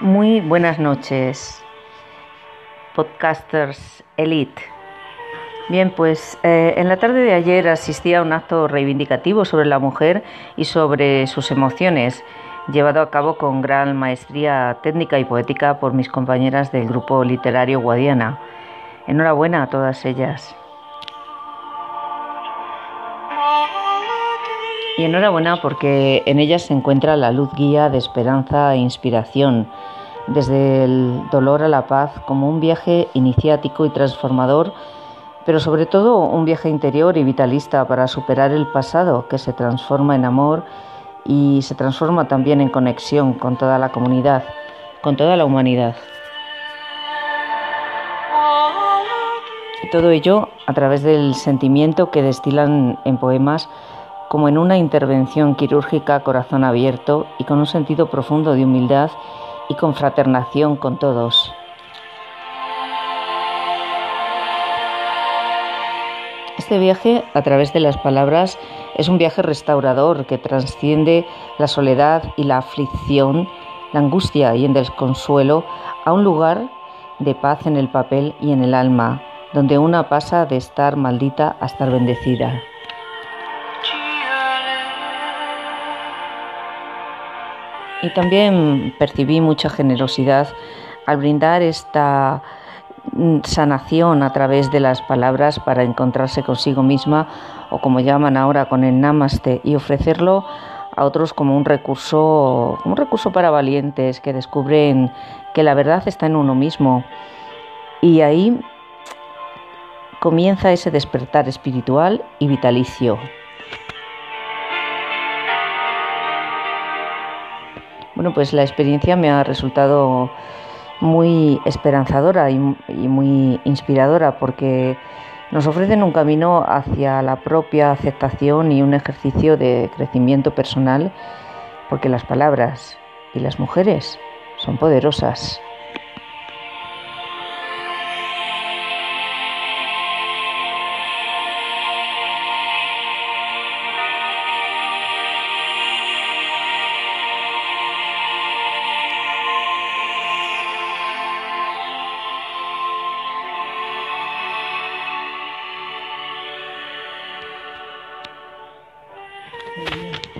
Muy buenas noches, podcasters elite. Bien, pues eh, en la tarde de ayer asistí a un acto reivindicativo sobre la mujer y sobre sus emociones, llevado a cabo con gran maestría técnica y poética por mis compañeras del grupo literario Guadiana. Enhorabuena a todas ellas. Y enhorabuena porque en ellas se encuentra la luz guía de esperanza e inspiración, desde el dolor a la paz como un viaje iniciático y transformador, pero sobre todo un viaje interior y vitalista para superar el pasado que se transforma en amor y se transforma también en conexión con toda la comunidad, con toda la humanidad. Y todo ello a través del sentimiento que destilan en poemas como en una intervención quirúrgica a corazón abierto y con un sentido profundo de humildad y confraternación con todos. Este viaje a través de las palabras es un viaje restaurador que trasciende la soledad y la aflicción, la angustia y el desconsuelo a un lugar de paz en el papel y en el alma, donde una pasa de estar maldita a estar bendecida. Y también percibí mucha generosidad al brindar esta mm, sanación a través de las palabras para encontrarse consigo misma o como llaman ahora con el namaste y ofrecerlo a otros como un recurso, un recurso para valientes que descubren que la verdad está en uno mismo. Y ahí comienza ese despertar espiritual y vitalicio. Bueno, pues la experiencia me ha resultado muy esperanzadora y, muy inspiradora porque nos ofrecen un camino hacia la propia aceptación y un ejercicio de crecimiento personal porque las palabras y las mujeres son poderosas. Amen.